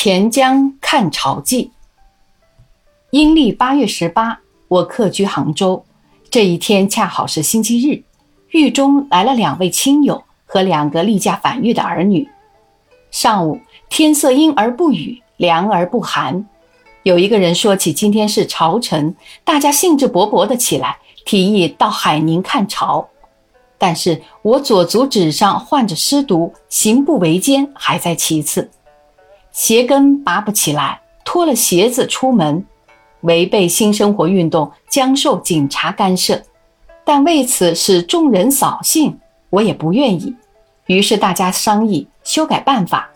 钱江看潮记。阴历八月十八，我客居杭州。这一天恰好是星期日，狱中来了两位亲友和两个例假返狱的儿女。上午天色阴而不雨，凉而不寒。有一个人说起今天是潮晨，大家兴致勃勃的起来，提议到海宁看潮。但是我左足趾上患着湿毒，行不为艰，还在其次。鞋跟拔不起来，脱了鞋子出门，违背新生活运动，将受警察干涉。但为此使众人扫兴，我也不愿意。于是大家商议修改办法，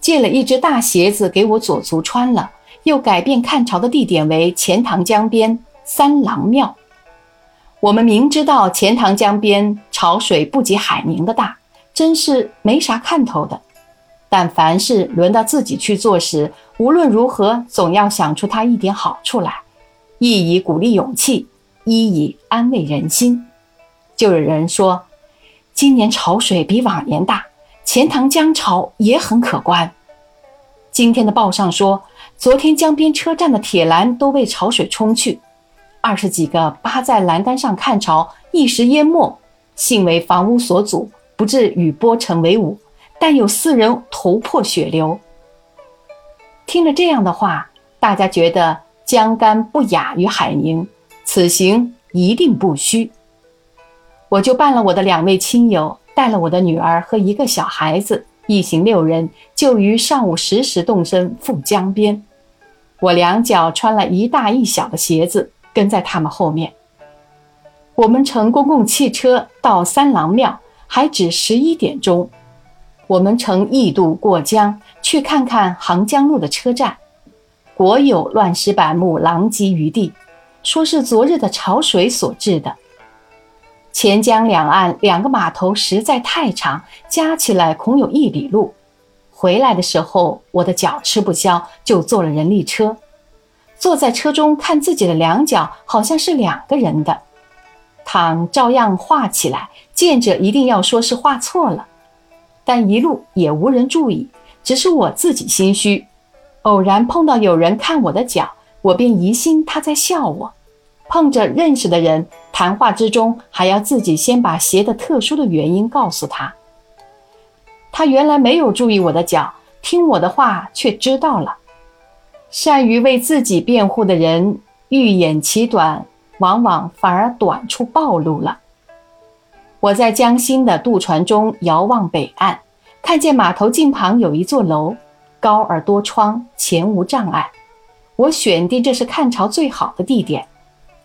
借了一只大鞋子给我左足穿了，又改变看潮的地点为钱塘江边三郎庙。我们明知道钱塘江边潮水不及海宁的大，真是没啥看头的。但凡是轮到自己去做时，无论如何总要想出它一点好处来，一以鼓励勇气，一以安慰人心。就有人说，今年潮水比往年大，钱塘江潮也很可观。今天的报上说，昨天江边车站的铁栏都被潮水冲去。二十几个扒在栏杆上看潮，一时淹没，幸为房屋所阻，不至与波成为伍。但有四人头破血流。听了这样的话，大家觉得江干不亚于海宁，此行一定不虚。我就伴了我的两位亲友，带了我的女儿和一个小孩子，一行六人，就于上午十时动身赴江边。我两脚穿了一大一小的鞋子。跟在他们后面，我们乘公共汽车到三郎庙，还只十一点钟。我们乘驿渡过江，去看看杭江路的车站，果有乱石板木狼藉于地，说是昨日的潮水所致的。钱江两岸两个码头实在太长，加起来恐有一里路。回来的时候，我的脚吃不消，就坐了人力车。坐在车中看自己的两脚，好像是两个人的，倘照样画起来，见者一定要说是画错了。但一路也无人注意，只是我自己心虚。偶然碰到有人看我的脚，我便疑心他在笑我。碰着认识的人，谈话之中还要自己先把鞋的特殊的原因告诉他。他原来没有注意我的脚，听我的话却知道了。善于为自己辩护的人，欲掩其短，往往反而短处暴露了。我在江心的渡船中遥望北岸，看见码头近旁有一座楼，高而多窗，前无障碍。我选定这是看潮最好的地点。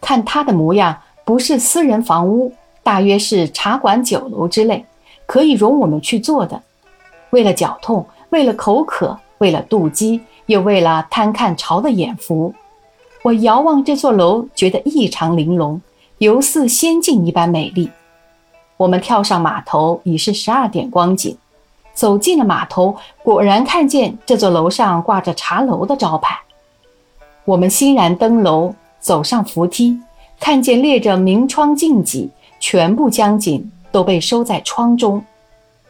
看它的模样，不是私人房屋，大约是茶馆、酒楼之类，可以容我们去坐的。为了脚痛，为了口渴，为了渡机。又为了贪看潮的眼福，我遥望这座楼，觉得异常玲珑，犹似仙境一般美丽。我们跳上码头，已是十二点光景。走进了码头，果然看见这座楼上挂着茶楼的招牌。我们欣然登楼，走上扶梯，看见列着明窗净几，全部江景都被收在窗中。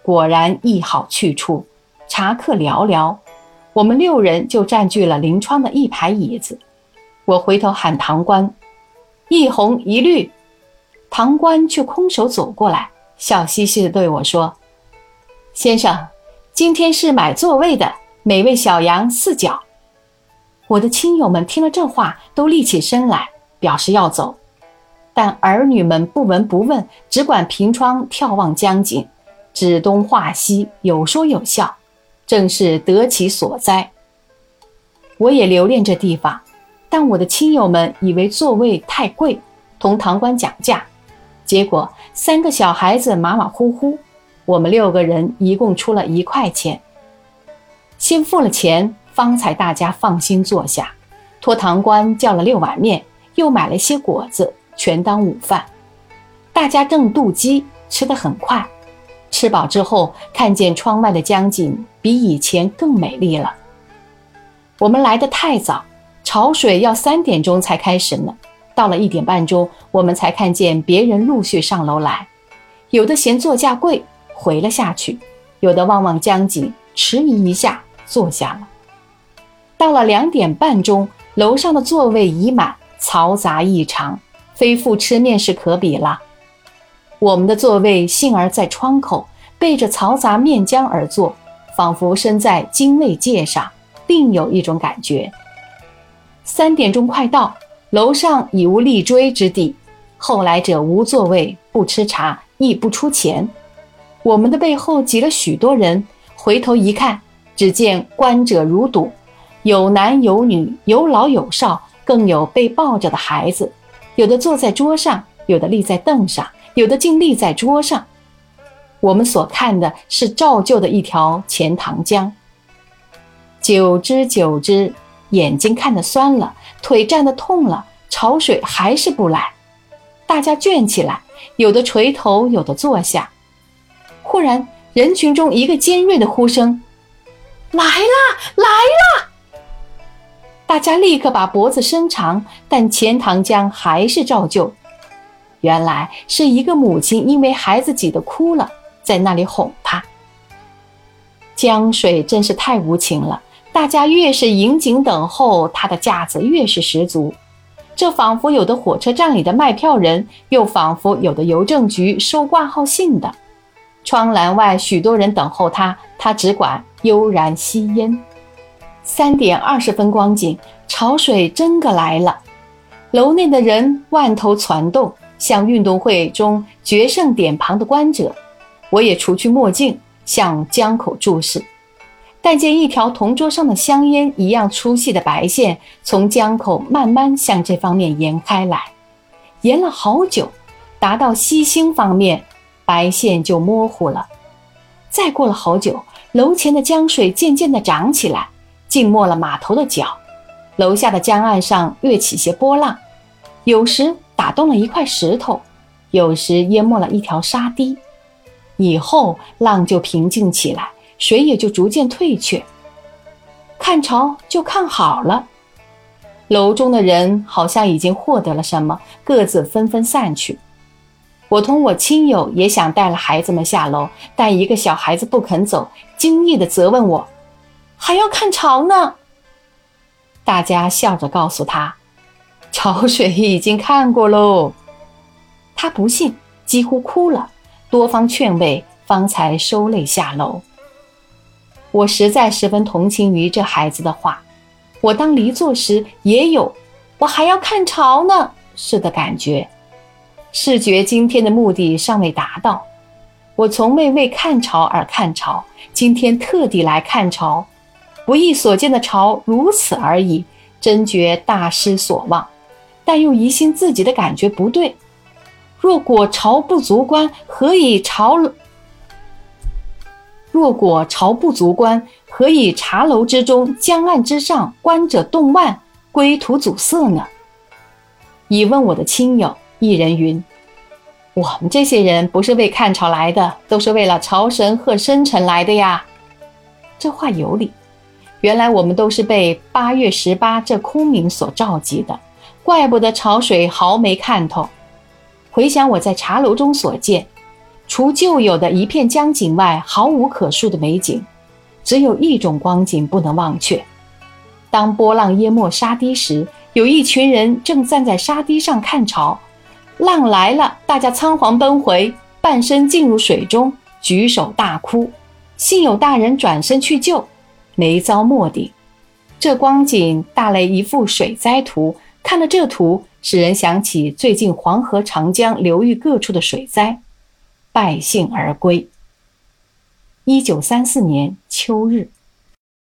果然一好去处，茶客寥寥。我们六人就占据了临窗的一排椅子。我回头喊堂官，一红一绿，堂官却空手走过来，笑嘻嘻地对我说：“先生，今天是买座位的，每位小羊四角。”我的亲友们听了这话，都立起身来，表示要走。但儿女们不闻不问，只管凭窗眺望江景，指东画西，有说有笑。正是得其所哉。我也留恋这地方，但我的亲友们以为座位太贵，同堂官讲价，结果三个小孩子马马虎虎，我们六个人一共出了一块钱。先付了钱，方才大家放心坐下，托堂官叫了六碗面，又买了些果子，全当午饭。大家正渡鸡，吃得很快。吃饱之后，看见窗外的江景比以前更美丽了。我们来得太早，潮水要三点钟才开始呢。到了一点半钟，我们才看见别人陆续上楼来，有的嫌座价贵，回了下去；有的望望江景，迟疑一下，坐下了。到了两点半钟，楼上的座位已满，嘈杂异常，非复吃面时可比了。我们的座位幸而在窗口，背着嘈杂面浆而坐，仿佛身在精卫界上，另有一种感觉。三点钟快到，楼上已无立锥之地，后来者无座位，不吃茶，亦不出钱。我们的背后挤了许多人，回头一看，只见观者如堵，有男有女，有老有少，更有被抱着的孩子，有的坐在桌上，有的立在凳上，有的竟立在桌上。我们所看的是照旧的一条钱塘江。久之久之。眼睛看得酸了，腿站得痛了，潮水还是不来。大家倦起来，有的垂头，有的坐下。忽然，人群中一个尖锐的呼声：“来啦，来啦！”大家立刻把脖子伸长，但钱塘江还是照旧。原来是一个母亲因为孩子挤得哭了，在那里哄他。江水真是太无情了。大家越是引颈等候，他的架子越是十足。这仿佛有的火车站里的卖票人，又仿佛有的邮政局收挂号信的。窗栏外许多人等候他，他只管悠然吸烟。三点二十分光景，潮水真个来了。楼内的人万头攒动，像运动会中决胜点旁的观者。我也除去墨镜，向江口注视。但见一条铜桌上的香烟一样粗细的白线，从江口慢慢向这方面延开来，延了好久，达到西兴方面，白线就模糊了。再过了好久，楼前的江水渐渐地涨起来，浸没了码头的脚，楼下的江岸上跃起些波浪，有时打动了一块石头，有时淹没了一条沙堤，以后浪就平静起来。水也就逐渐退却，看潮就看好了。楼中的人好像已经获得了什么，各自纷纷散去。我同我亲友也想带了孩子们下楼，但一个小孩子不肯走，惊异地责问我：“还要看潮呢？”大家笑着告诉他：“潮水已经看过喽。”他不信，几乎哭了，多方劝慰，方才收泪下楼。我实在十分同情于这孩子的话，我当离座时也有，我还要看潮呢似的感觉，视觉今天的目的尚未达到。我从未为看潮而看潮，今天特地来看潮，不易所见的潮如此而已，真觉大失所望，但又疑心自己的感觉不对。若果潮不足观，何以潮？若果朝不足观，何以茶楼之中、江岸之上，观者动万，归途阻塞呢？已问我的亲友，一人云：“我们这些人不是为看潮来的，都是为了朝神贺生辰来的呀。”这话有理。原来我们都是被八月十八这空明所召集的，怪不得潮水毫没看头。回想我在茶楼中所见。除旧有的一片江景外，毫无可数的美景。只有一种光景不能忘却：当波浪淹没沙堤时，有一群人正站在沙堤上看潮。浪来了，大家仓皇奔回，半身浸入水中，举手大哭。幸有大人转身去救，没遭没顶。这光景大类一幅水灾图。看了这图，使人想起最近黄河、长江流域各处的水灾。败兴而归。一九三四年秋日。